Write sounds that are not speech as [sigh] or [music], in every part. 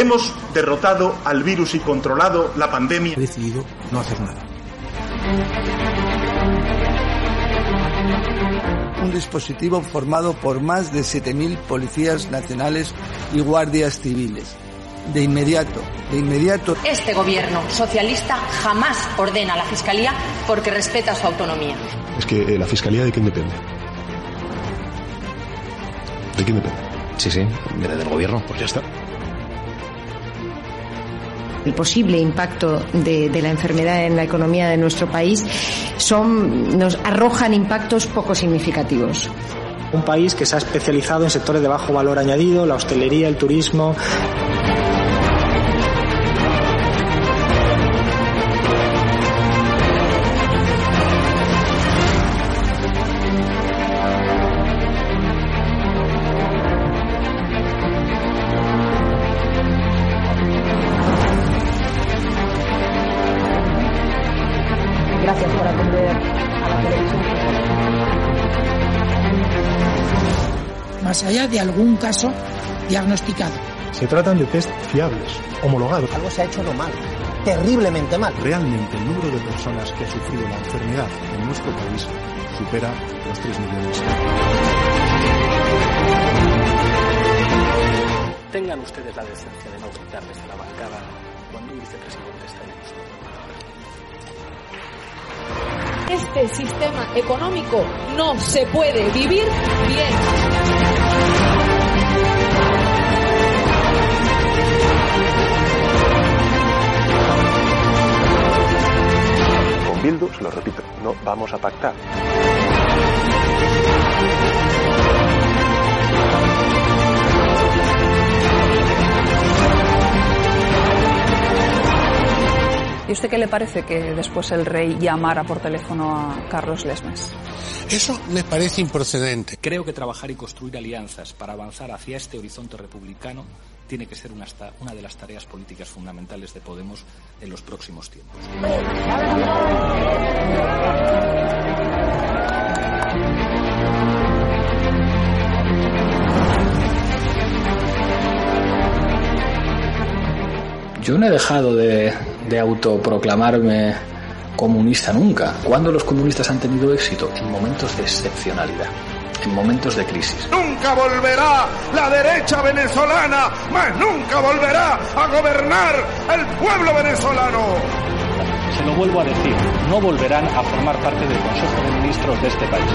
Hemos derrotado al virus y controlado la pandemia. He decidido no hacer nada. Un dispositivo formado por más de 7.000 policías nacionales y guardias civiles. De inmediato, de inmediato. Este gobierno socialista jamás ordena a la Fiscalía porque respeta su autonomía. Es que eh, la Fiscalía de quién depende. ¿De quién depende? Sí, sí, del gobierno. Pues ya está. El posible impacto de, la enfermedad en la economía de nuestro país son, nos arrojan impactos poco significativos. Un país que se ha especializado en sectores de bajo valor añadido, la hostelería, el turismo. De algún caso diagnosticado. Se tratan de test fiables, homologados. Algo se ha hecho no mal, terriblemente mal. Realmente el número de personas que ha sufrido la enfermedad en nuestro país supera los 3 millones. Tengan ustedes la decencia de no gritar desde la bancada cuando un vicepresidente está en Este sistema económico no se puede vivir bien. Bildu, se lo repito, no vamos a pactar. ¿Y usted qué le parece que después el rey llamara por teléfono a Carlos Lesmes? Eso me parece improcedente. Creo que trabajar y construir alianzas para avanzar hacia este horizonte republicano tiene que ser una, de las tareas políticas fundamentales de Podemos en los próximos tiempos. Yo no he dejado de, de autoproclamarme comunista nunca. ¿Cuándo los comunistas han tenido éxito? En momentos de excepcionalidad, en momentos de crisis. Nunca volverá la derecha venezolana, más nunca volverá a gobernar el pueblo venezolano. Se lo vuelvo a decir, no volverán a formar parte del Consejo de Ministros de este país.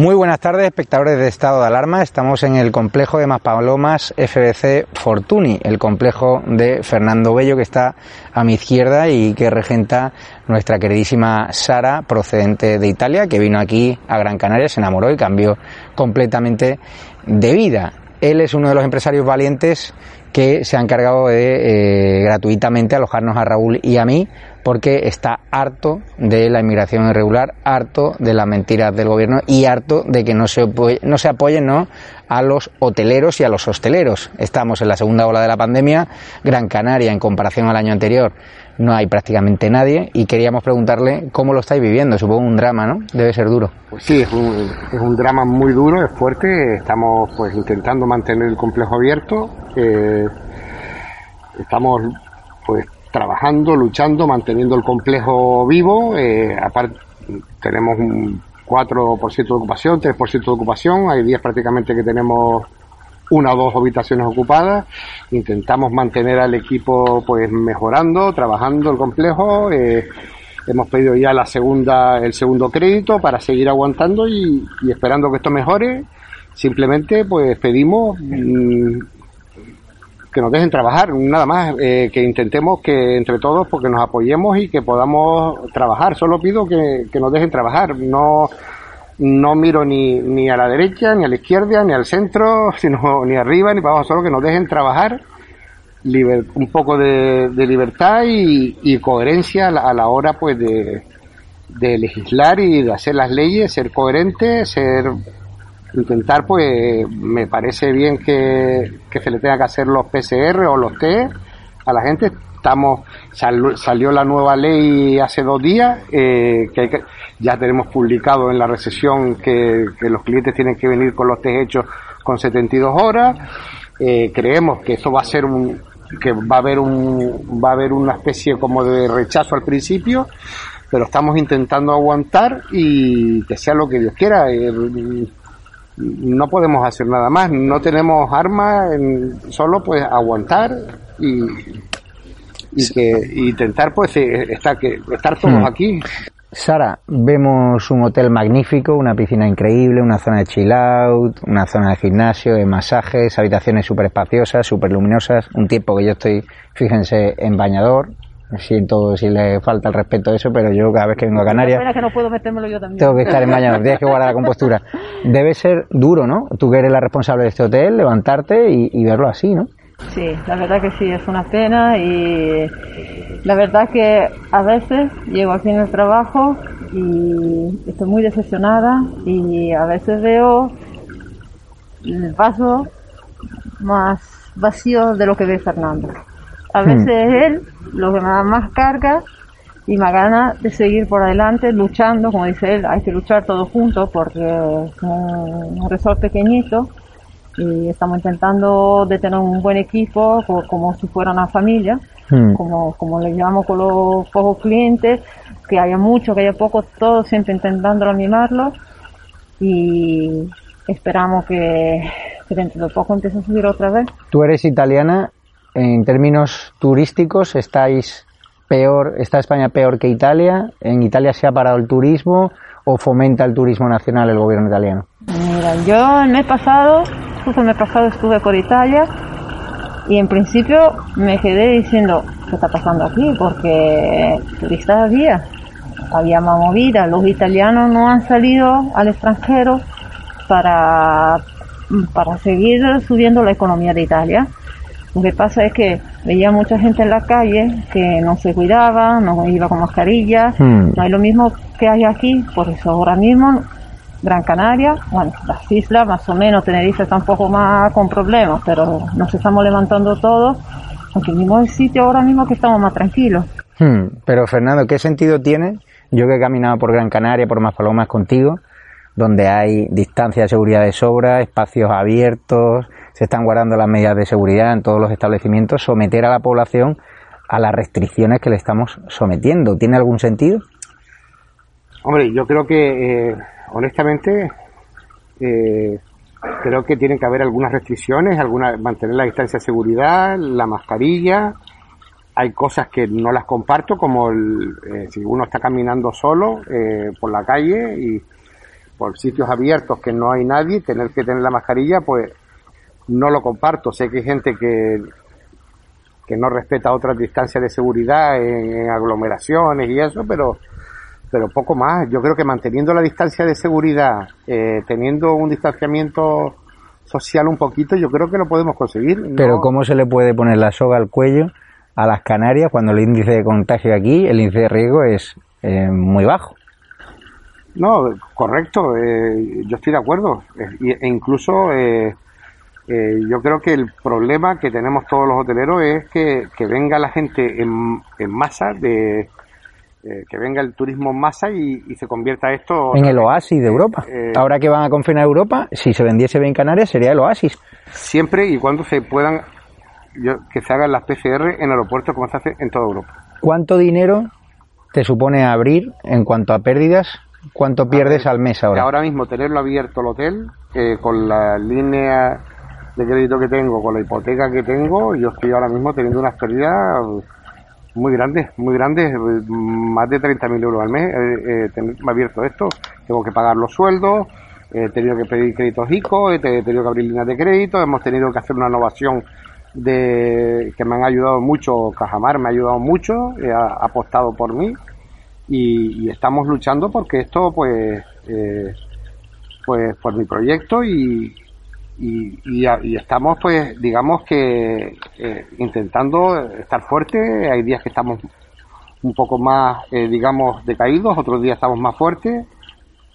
Muy buenas tardes, espectadores de Estado de Alarma. Estamos en el complejo de Maspalomas FBC Fortuny, el complejo de Fernando Bello que está a mi izquierda y que regenta nuestra queridísima Sara, procedente de Italia, que vino aquí a Gran Canaria, se enamoró y cambió completamente de vida. Él es uno de los empresarios valientes que se ha encargado de eh, gratuitamente alojarnos a Raúl y a mí porque está harto de la inmigración irregular, harto de las mentiras del gobierno y harto de que no se, no se apoyen ¿no? a los hoteleros y a los hosteleros. Estamos en la segunda ola de la pandemia, Gran Canaria en comparación al año anterior no hay prácticamente nadie y queríamos preguntarle cómo lo estáis viviendo. Supongo un drama, ¿no? Debe ser duro. Pues sí, es un, drama muy duro, es fuerte. Estamos pues intentando mantener el complejo abierto. Eh, estamos pues trabajando, luchando, manteniendo el complejo vivo. Eh, aparte, tenemos un 4% de ocupación, 3% de ocupación. Hay días prácticamente que tenemos una o dos habitaciones ocupadas. Intentamos mantener al equipo pues mejorando, trabajando el complejo. Eh, hemos pedido ya la segunda, el segundo crédito para seguir aguantando y, esperando que esto mejore. Simplemente pues pedimos mm, que nos dejen trabajar, nada más, eh, que intentemos que entre todos porque nos apoyemos y que podamos trabajar. Solo pido que, que nos dejen trabajar, no no miro ni, ni a la derecha, ni a la izquierda, ni al centro, [laughs] sino ni arriba, ni para abajo, solo que nos dejen trabajar un poco de, libertad y, coherencia a la, hora pues de, legislar y de hacer las leyes, ser coherente, ser intentar pues me parece bien que, se le tenga que hacer los PCR o los T. A la gente estamos salió la nueva ley hace dos días eh, que, ya tenemos publicado en la recesión que, los clientes tienen que venir con los test hechos con 72 horas. Eh, creemos que eso va a ser un que va a haber un va a haber una especie como de rechazo al principio pero estamos intentando aguantar y que sea lo que Dios quiera. Eh, no podemos hacer nada más no tenemos armas solo pues aguantar y y que intentar pues eh, estar que estar todos hmm. aquí. Sara, vemos un hotel magnífico, una piscina increíble, una zona de chill out, una zona de gimnasio, de masajes, habitaciones súper espaciosas, súper luminosas, un tiempo que yo estoy, fíjense, en bañador, siento si le falta el respeto a eso, pero yo cada vez que vengo a Canarias que no puedo metérmelo yo también. tengo que estar en bañador, tienes que guardar la compostura. Debe ser duro, ¿no? Tú que eres la responsable de este hotel, levantarte y, y verlo así, ¿no? Sí, la verdad que sí, es una pena y la verdad que a veces llego aquí en el trabajo y estoy muy decepcionada y a veces veo el vaso más vacío de lo que ve Fernando. A hmm. veces es él lo que me da más carga y me gana de seguir por adelante luchando, como dice él, hay que luchar todos juntos porque es un, resort pequeñito y estamos intentando de tener un buen equipo como, si fuera una familia, hmm. como, como le llamamos con los pocos clientes, que haya mucho, que haya poco, todos siempre intentando animarlos y esperamos que, dentro de poco empiece a subir otra vez. Tú eres italiana, en términos turísticos estáis peor, está España peor que Italia, en Italia se ha parado el turismo o fomenta el turismo nacional el gobierno italiano? Mira, yo el mes pasado justo el mes pasado estuve por Italia y en principio me quedé diciendo, ¿qué está pasando aquí? Porque turistas había, había más movida, los italianos no han salido al extranjero para, para seguir subiendo la economía de Italia. Lo que pasa es que veía mucha gente en la calle que no se cuidaba, no iba con mascarilla, hmm. no hay lo mismo que hay aquí, por eso ahora mismo Gran Canaria, bueno, las islas más o menos, Tenerife está un poco más con problemas, pero nos estamos levantando todos, aunque mismo el sitio ahora mismo que estamos más tranquilos. Hmm, pero Fernando, ¿qué sentido tiene? Yo que he caminado por Gran Canaria, por Maspalomas contigo, donde hay distancia de seguridad de sobra, espacios abiertos, se están guardando las medidas de seguridad en todos los establecimientos, someter a la población a las restricciones que le estamos sometiendo. ¿Tiene algún sentido? Hombre, yo creo que eh, honestamente, eh, creo que tienen que haber algunas restricciones, alguna, mantener la distancia de seguridad, la mascarilla. Hay cosas que no las comparto, como el, eh, si uno está caminando solo eh, por la calle y por sitios abiertos que no hay nadie, tener que tener la mascarilla, pues no lo comparto. Sé que hay gente que, que no respeta otras distancias de seguridad en, aglomeraciones y eso, pero pero poco más. Yo creo que manteniendo la distancia de seguridad, eh, teniendo un distanciamiento social un poquito, yo creo que lo podemos conseguir. Pero ¿cómo se le puede poner la soga al cuello a las Canarias cuando el índice de contagio aquí, el índice de riesgo es eh, muy bajo? No, correcto, eh, yo estoy de acuerdo. E, incluso yo creo que el problema que tenemos todos los hoteleros es que, venga la gente en, en masa de, eh, que venga el turismo en masa y, se convierta esto en el oasis de Europa. Eh, Ahora que van a confinar Europa, si se vendiese bien Canarias sería el oasis. Siempre y cuando se puedan que se hagan las PCR en aeropuertos como se hace en toda Europa. ¿Cuánto dinero te supone abrir en cuanto a pérdidas? ¿Cuánto pierdes al mes ahora? Ahora mismo tenerlo abierto el hotel eh, con la línea de crédito que tengo, con la hipoteca que tengo, yo estoy ahora mismo teniendo unas pérdidas muy grandes, muy grandes, más de 30.000 euros al mes. Eh, eh, abierto esto, tengo que pagar los sueldos, he tenido que pedir créditos ICO, he tenido que abrir líneas de crédito, hemos tenido que hacer una innovación de que me han ayudado mucho, Cajamar me ha ayudado mucho, ha apostado por mí y, estamos luchando porque esto pues eh, pues por mi proyecto y, y, estamos pues digamos que eh, intentando estar fuerte hay días que estamos un poco más eh, digamos decaídos otros días estamos más fuertes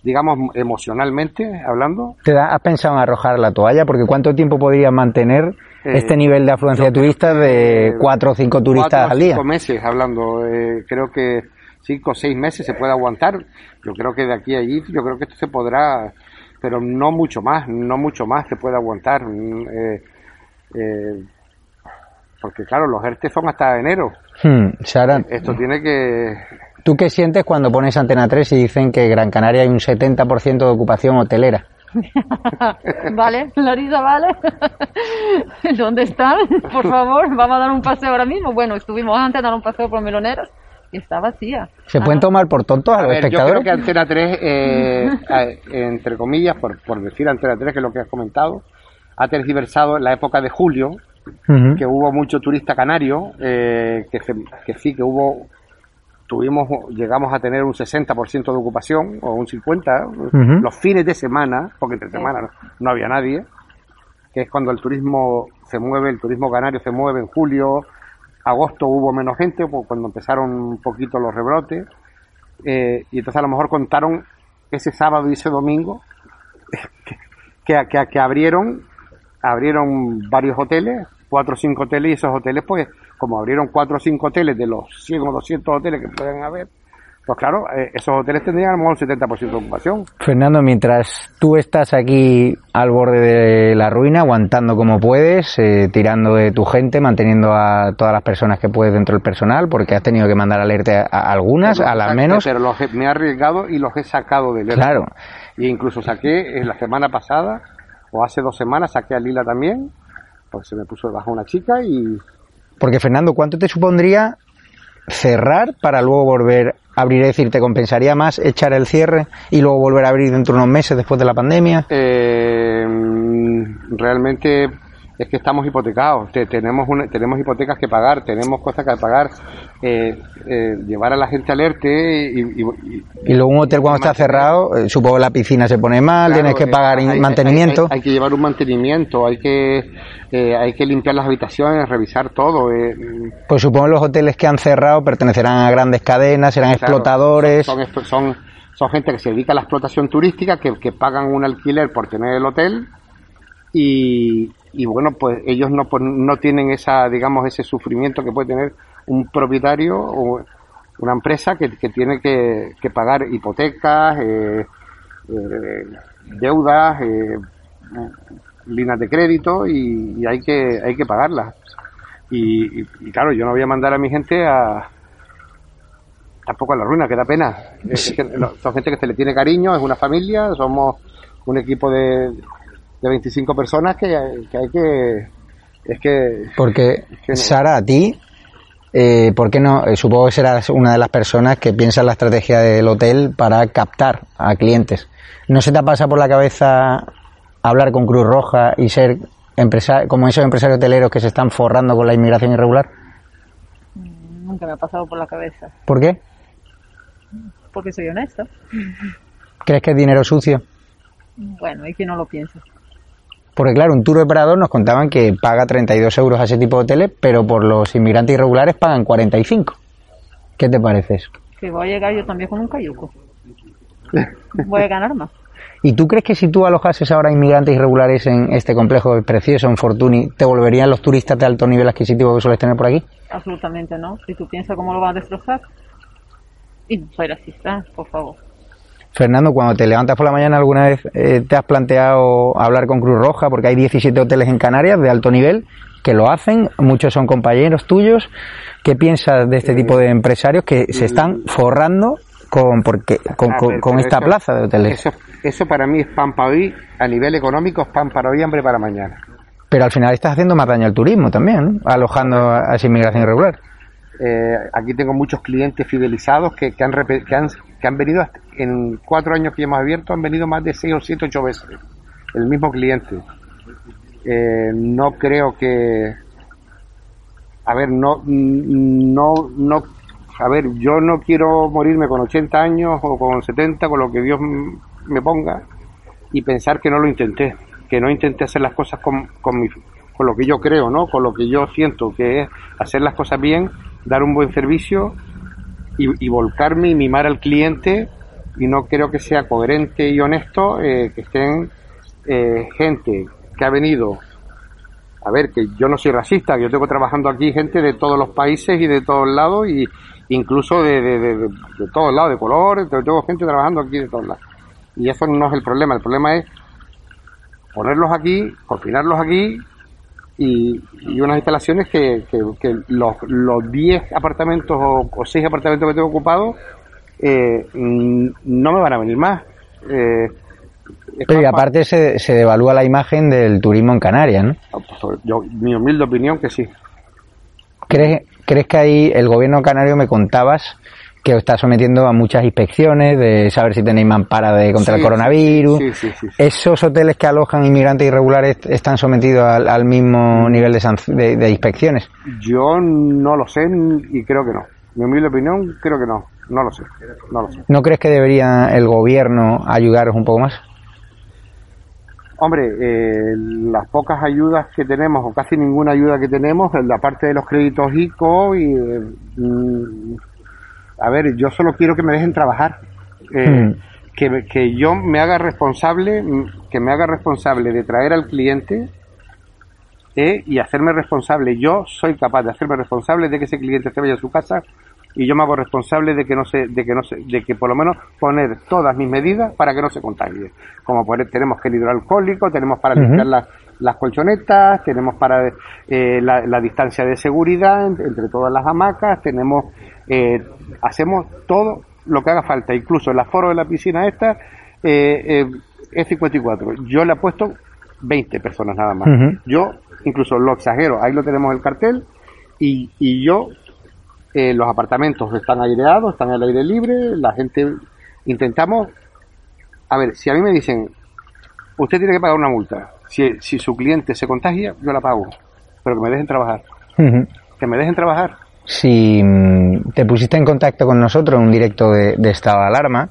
digamos emocionalmente hablando ¿Te has pensado en arrojar la toalla? porque ¿cuánto tiempo podrías mantener eh, este nivel de afluencia de turistas de cuatro o cinco turistas al día? cinco meses hablando creo que cinco o seis meses se puede aguantar yo creo que de aquí a allí yo creo que esto se podrá pero no mucho más, no mucho más se puede aguantar. Mm, eh, eh, porque claro, los ERTE son hasta enero. Hmm, Esto tiene que... ¿Tú qué sientes cuando pones Antena 3 y dicen que en Gran Canaria hay un 70% de ocupación hotelera? [laughs] vale, Larisa, vale. [laughs] ¿Dónde están? Por favor, vamos a dar un paseo ahora mismo. Bueno, estuvimos antes a dar un paseo por Meloneros está vacía. ¿Se pueden tomar por tontos a, los espectadores? Yo creo que Antena 3, eh, entre comillas, por, por decir Antena 3, que es lo que has comentado, ha tergiversado en la época de julio, que hubo mucho turista canario, eh, que, que sí, que hubo tuvimos llegamos a tener un 60% de ocupación o un 50% los fines de semana porque entre semana no, había nadie que es cuando el turismo se mueve el turismo canario se mueve en julio agosto hubo menos gente, pues, cuando empezaron un poquito los rebrotes, eh, y entonces a lo mejor contaron ese sábado y ese domingo [laughs] que, que, que, abrieron, abrieron varios hoteles, cuatro o cinco hoteles, y esos hoteles, pues, como abrieron cuatro o cinco hoteles de los 100 o 200 hoteles que pueden haber, pues claro, eh, esos hoteles tendrían a lo mejor el 70% de ocupación. Fernando, mientras tú estás aquí al borde de la ruina, aguantando como puedes, eh, tirando de tu gente, manteniendo a todas las personas que puedes dentro del personal, porque has tenido que mandar alerta a, algunas, a las menos. Pero los me he arriesgado y los he sacado del Claro. Y incluso saqué en la semana pasada, o hace dos semanas, saqué a Lila también, porque se me puso debajo una chica y... Porque Fernando, ¿cuánto te supondría cerrar para luego volver a abrir? Es decir, ¿te compensaría más echar el cierre y luego volver a abrir dentro de unos meses después de la pandemia? Eh, realmente es que estamos hipotecados, tenemos tenemos hipotecas que pagar, tenemos cosas que pagar, eh, eh, llevar a la gente alerte y, y, luego un hotel cuando está cerrado, eh, supongo la piscina se pone mal, tienes que pagar mantenimiento. Hay, que llevar un mantenimiento, hay que hay que limpiar las habitaciones, revisar todo. Pues supongo los hoteles que han cerrado pertenecerán a grandes cadenas, serán explotadores. Son, son, son, gente que se dedica a la explotación turística, que, que pagan un alquiler por tener el hotel y, y bueno, pues ellos no, pues, no tienen esa, digamos, ese sufrimiento que puede tener un propietario o una empresa que, tiene que, pagar hipotecas, eh, eh, deudas, eh, líneas de crédito y, hay que hay que pagarlas. Y, claro, yo no voy a mandar a mi gente a tampoco a la ruina, que da pena. son gente que se le tiene cariño, es una familia, somos un equipo de, de 25 personas que, hay que... Es que... Porque, Sara, a ti, eh, ¿por qué no? Eh, supongo que serás una de las personas que piensa en la estrategia del hotel para captar a clientes. ¿No se te pasa por la cabeza hablar con Cruz Roja y ser empresario, como esos empresarios hoteleros que se están forrando con la inmigración irregular? Nunca me ha pasado por la cabeza. ¿Por qué? Porque soy honesto. ¿Crees que es dinero sucio? Bueno, y que no lo piensa. Porque claro, un tour operador nos contaban que paga 32 euros a ese tipo de hoteles, pero por los inmigrantes irregulares pagan 45. ¿Qué te parece eso? Que voy a llegar yo también con un cayuco. Voy a ganar más. ¿Y tú crees que si tú alojases ahora inmigrantes irregulares en este complejo precioso, en Fortuny, te volverían los turistas de alto nivel adquisitivo que sueles tener por aquí? Absolutamente no. Si tú piensas cómo lo van a destrozar. Y no soy racista, por favor. Fernando, cuando te levantas por la mañana, ¿alguna vez eh, te has planteado hablar con Cruz Roja? Porque hay 17 hoteles en Canarias de alto nivel que lo hacen, muchos son compañeros tuyos. ¿Qué piensas de este tipo de empresarios que se están forrando con, porque, con, A con- ver, con pero esta eso- plaza de hoteles? Eso, eso para mí es pan para hoy, a nivel económico es pan para hoy, hambre para mañana. Pero al final estás haciendo más daño al turismo también, ¿no? alojando a a esa inmigración irregular. Eh, aquí tengo muchos clientes fidelizados que, que han, que, han, que han venido hasta- en cuatro años que hemos abierto, han venido más de seis o siete, ocho veces. El mismo cliente. Eh, no creo que. A ver, no, no, no. A ver, yo no quiero morirme con 80 años o con 70, con lo que Dios me ponga, y pensar que no lo intenté, que no intenté hacer las cosas con, con, mi, con lo que yo creo, ¿no? Con lo que yo siento, que es hacer las cosas bien, dar un buen servicio y, volcarme y mimar al cliente y no creo que sea coherente y honesto eh, que estén eh, gente que ha venido a ver que yo no soy racista que yo tengo trabajando aquí gente de todos los países y de todos lados y incluso de, de, de, de- de todos lados de color tengo gente trabajando aquí de todos lados y eso no es el problema el problema es ponerlos aquí confinarlos aquí y, y unas instalaciones que, que, que los, los 10 apartamentos o, o 6 apartamentos que tengo ocupados eh, no me van a venir más. Eh, Pero y pa- aparte se, se devalúa la imagen del turismo en Canarias, ¿no? pa- yo, mi humilde opinión que sí. ¿Crees, ¿Crees que ahí el gobierno canario me contabas que os está sometiendo a muchas inspecciones de saber si tenéis mampara de contra Sí, el coronavirus? sí, sí, sí. ¿Esos hoteles que alojan inmigrantes irregulares están sometidos al, al mismo nivel de, de- de inspecciones? Yo no lo sé y creo que no. Mi humilde opinión creo que no. No lo sé. No lo sé. ¿No crees que debería el gobierno ayudaros un poco más? Hombre, eh, las pocas ayudas que tenemos, o casi ninguna ayuda que tenemos, en la parte de los créditos ICO, y, eh, mm, a ver, yo solo quiero que me dejen trabajar. Eh, Mm. que, que yo me haga responsable, que me haga responsable de traer al cliente eh, y hacerme responsable. Yo soy capaz de hacerme responsable de que ese cliente se vaya a su casa y yo me hago responsable de que no se, de que no se, de que por lo menos poner todas mis medidas para que no se contagie. Como poner, tenemos el hidroalcohólico, tenemos para Ujú. limpiar las, las colchonetas, tenemos para eh, la, la distancia de seguridad en- entre todas las hamacas, tenemos, eh, hacemos todo lo que haga falta, incluso el aforo de la piscina esta eh, eh, es 54. Yo le he puesto 20 personas nada más. Yo incluso lo exagero, ahí lo tenemos el cartel y, y yo eh, los apartamentos están aireados, están al aire libre, la gente intentamos, a ver, si a mí me dicen, usted tiene que pagar una multa, si, si su cliente se contagia, yo la pago, pero que me dejen trabajar, que me dejen trabajar. Si mm, te pusiste en contacto con nosotros en un directo de, de estado de alarma,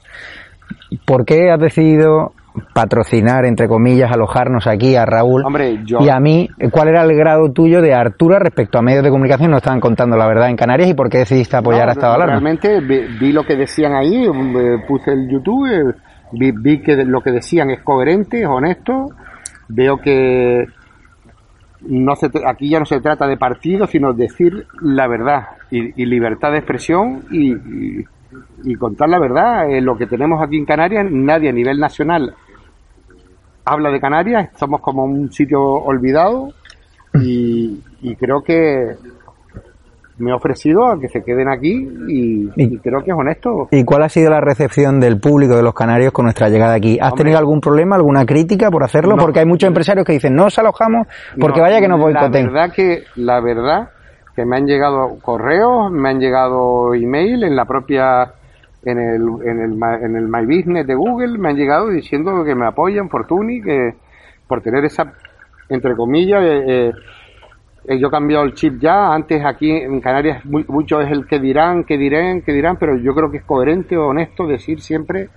¿por qué has decidido patrocinar, entre comillas, alojarnos aquí a Raúl Hombre, yo- y a mí? ¿Cuál era el grado tuyo de Artura respecto a medios de comunicación? No estaban contando la verdad en Canarias y por qué decidiste apoyar No, a estado de alarma. Realmente vi, vi lo que decían ahí, eh, puse el YouTube, eh, vi, vi que lo que decían es coherente, es honesto, veo que no se, aquí ya no se trata de partido, sino decir la verdad y, libertad de expresión y, y- contar la verdad. Eh, lo que tenemos aquí en Canarias, nadie a nivel nacional habla de Canarias, somos como un sitio olvidado y creo que me he ofrecido a que se queden aquí y, y creo que es honesto. ¿Y cuál ha sido la recepción del público de los canarios con nuestra llegada aquí? ¿Has Hombre. tenido algún problema, alguna crítica por hacerlo? No. Porque hay muchos empresarios que dicen, no os alojamos porque No, vaya que nos La boicoten. verdad que, la verdad que me han llegado correos, me han llegado email en la propia en el, en el, en el My Business de Google, me han llegado diciendo que me apoyan Fortuny, que por tener esa, entre comillas, eh, eh, yo he cambiado el chip ya, antes aquí en Canarias mucho es el que dirán, que dirán, que dirán, pero yo creo que es coherente o honesto decir siempre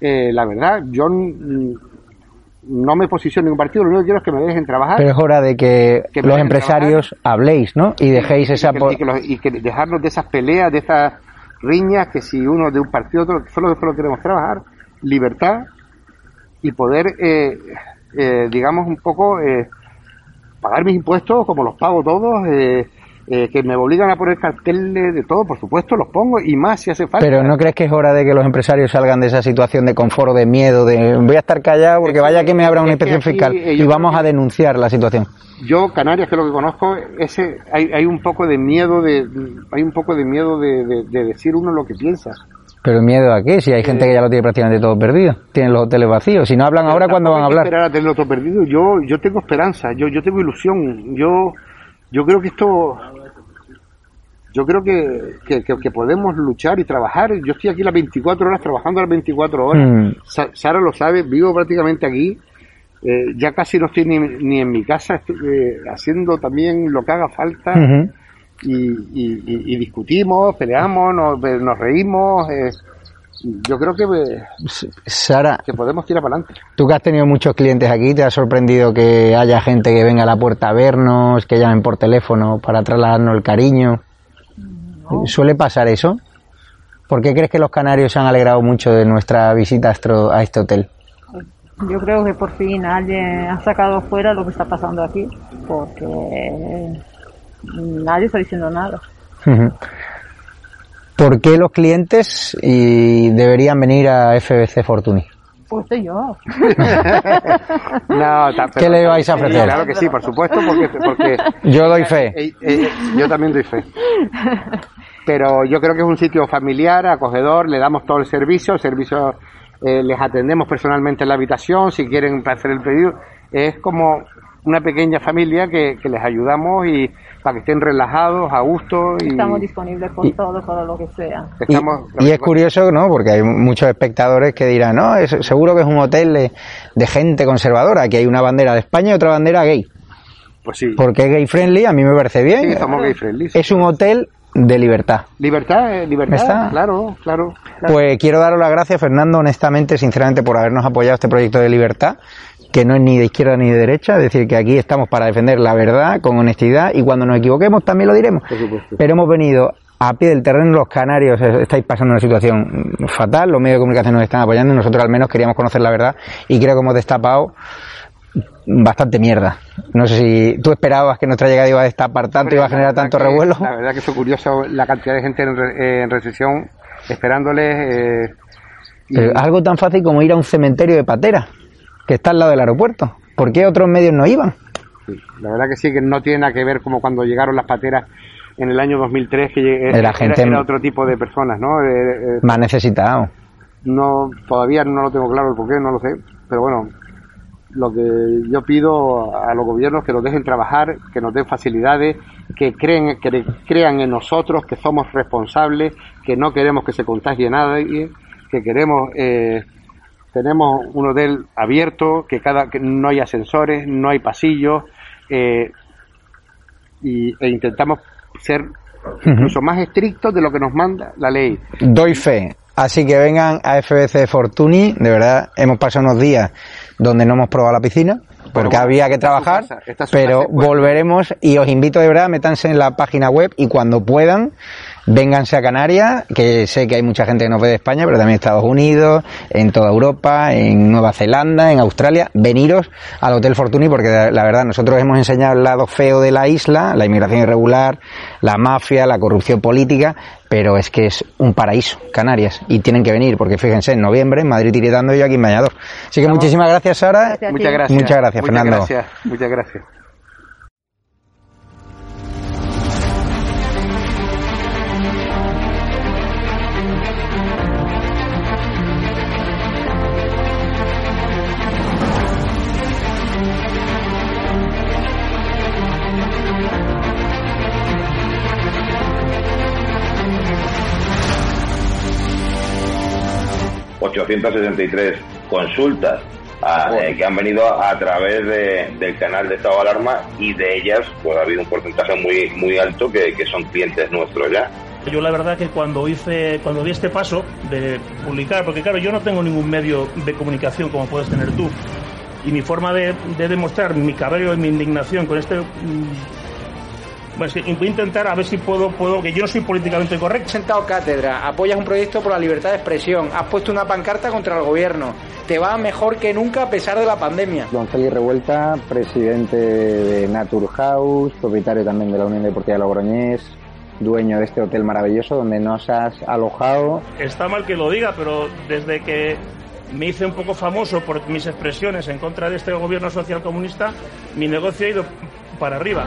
eh, la verdad. Yo no me posiciono en un partido, lo único que quiero es que me dejen trabajar. Pero es hora de que, los empresarios habléis, ¿no? Y dejéis esa... Y que, y que dejarnos de esas peleas, de esas riñas, que si uno de un partido otro, solo, solo queremos trabajar, libertad y poder, eh, eh, digamos, un poco eh, pagar mis impuestos como los pago todos. Eh, eh, que me obligan a poner carteles de todo, por supuesto, los pongo y más si hace falta. Pero ¿no crees que es hora de que los empresarios salgan de esa situación de confort, de miedo, de voy a estar callado porque vaya que me abra una inspección fiscal y vamos a denunciar la situación? Yo, Canarias, que es lo que conozco, ese, hay, hay un poco de miedo de, hay un poco de miedo de, decir uno lo que piensa. Pero miedo a qué? Si hay gente que ya lo tiene prácticamente todo perdido, tienen los hoteles vacíos. Si no hablan ahora, ¿cuándo van a hablar? esperar a tenerlo todo perdido. Yo, yo tengo esperanza, yo, yo tengo ilusión. Yo, yo creo que esto, yo creo que, que, podemos luchar y trabajar. Yo estoy aquí las 24 horas trabajando las 24 horas. Mm. Sara lo sabe, vivo prácticamente aquí. Eh, ya casi no estoy ni, ni en mi casa, estoy eh, haciendo también lo que haga falta. Y, discutimos, peleamos, nos, nos reímos. Eh, yo creo que, Sara, que podemos tirar para adelante. Tú que has tenido muchos clientes aquí, ¿te ha sorprendido que haya gente que venga a la puerta a vernos, que llamen por teléfono para trasladarnos el cariño? ¿Suele pasar eso? ¿Por qué crees que los canarios se han alegrado mucho de nuestra visita a este hotel? Yo creo que por fin alguien ha sacado fuera lo que está pasando aquí, porque nadie está diciendo nada. ¿Por qué los clientes y deberían venir a FBC Fortuny? Pues yo. [laughs] no, ¿Qué le vais a ofrecer? Claro que sí, por supuesto, porque... porque [laughs] yo doy fe. Eh, eh, yo también doy fe. [laughs] Pero yo creo que es un sitio familiar, acogedor, le damos todo el servicio, el servicio eh, les atendemos personalmente en la habitación, si quieren hacer el pedido. Es como una pequeña familia que, les ayudamos y para que estén relajados, a gusto. Y, Estamos disponibles por todo, todo lo que sea. y, es curioso, ¿no? Porque hay muchos espectadores que dirán, no, es, seguro que es un hotel de, gente conservadora, que hay una bandera de España y otra bandera gay. Pues sí. Porque es gay friendly, a mí me parece bien. Sí, estamos gay friendly. Es un hotel de libertad. Libertad, eh, libertad, claro, claro, claro. Pues quiero daros las gracias, Fernando, honestamente, sinceramente, por habernos apoyado este proyecto de libertad que no es ni de izquierda ni de derecha, es decir, que aquí estamos para defender la verdad con honestidad y cuando nos equivoquemos también lo diremos. Pero hemos venido a pie del terreno, los canarios estáis pasando una situación fatal, los medios de comunicación nos están apoyando y nosotros al menos queríamos conocer la verdad y creo que hemos destapado bastante mierda. No sé si tú esperabas que nuestra llegada iba a destapar tanto, y iba a generar tanto revuelo. La verdad que es curioso la cantidad de gente en, recesión esperándoles. Eh, algo tan fácil como ir a un cementerio de patera que está al lado del aeropuerto. ¿Por qué otros medios no iban? la verdad que sí, que no tiene nada que ver como cuando llegaron las pateras en el año 2003, que era, gente era otro tipo de personas, ¿no? Eh, eh, más necesitado. No, todavía no lo tengo claro el porqué, no lo sé, pero bueno, lo que yo pido a los gobiernos que nos dejen trabajar, que nos den facilidades, que creen, que crean en nosotros, que somos responsables, que no queremos que se contagie nadie, que queremos eh, tenemos un hotel abierto, que cada que no hay ascensores, no hay pasillos, eh, y, e intentamos ser incluso más estrictos de lo que nos manda la ley. Doy fe. Así que vengan a FBC Fortuny, de verdad, hemos pasado unos días donde no hemos probado la piscina, porque había que trabajar, pero volveremos y os invito de verdad, metanse en la página web y cuando puedan, vénganse a Canarias, que sé que hay mucha gente que nos ve de España, pero también Estados Unidos, en toda Europa, en Nueva Zelanda, en Australia, veniros al Hotel Fortuny porque la verdad nosotros hemos enseñado el lado feo de la isla, la inmigración irregular, la mafia, la corrupción política, pero es que es un paraíso, Canarias, y tienen que venir, porque fíjense, en noviembre, en Madrid tiritando yo aquí en Bañador. Así que muchísimas gracias, Sara. Muchas gracias. Muchas gracias, Fernando. Gracias. Muchas gracias. 863 consultas ah, eh, que han venido a través del canal de estado de alarma y de ellas pues ha habido un porcentaje muy muy alto que son clientes nuestros ya. Yo la verdad que cuando hice, cuando di este paso de publicar, porque claro, yo no tengo ningún medio de comunicación como puedes tener tú, y mi forma de, demostrar mi cabreo y mi indignación con este pues voy a intentar a ver si puedo, puedo, que yo no soy políticamente correcto. Has sentado cátedra, apoyas un proyecto por la libertad de expresión, has puesto una pancarta contra el gobierno, te va mejor que nunca a pesar de la pandemia. Don Félix Revuelta, presidente de Naturhaus, propietario también de la Unión Deportiva de Logroñés, dueño de este hotel maravilloso donde nos has alojado. Está mal que lo diga, pero desde que me hice un poco famoso por mis expresiones en contra de este gobierno social comunista, mi negocio ha ido para arriba.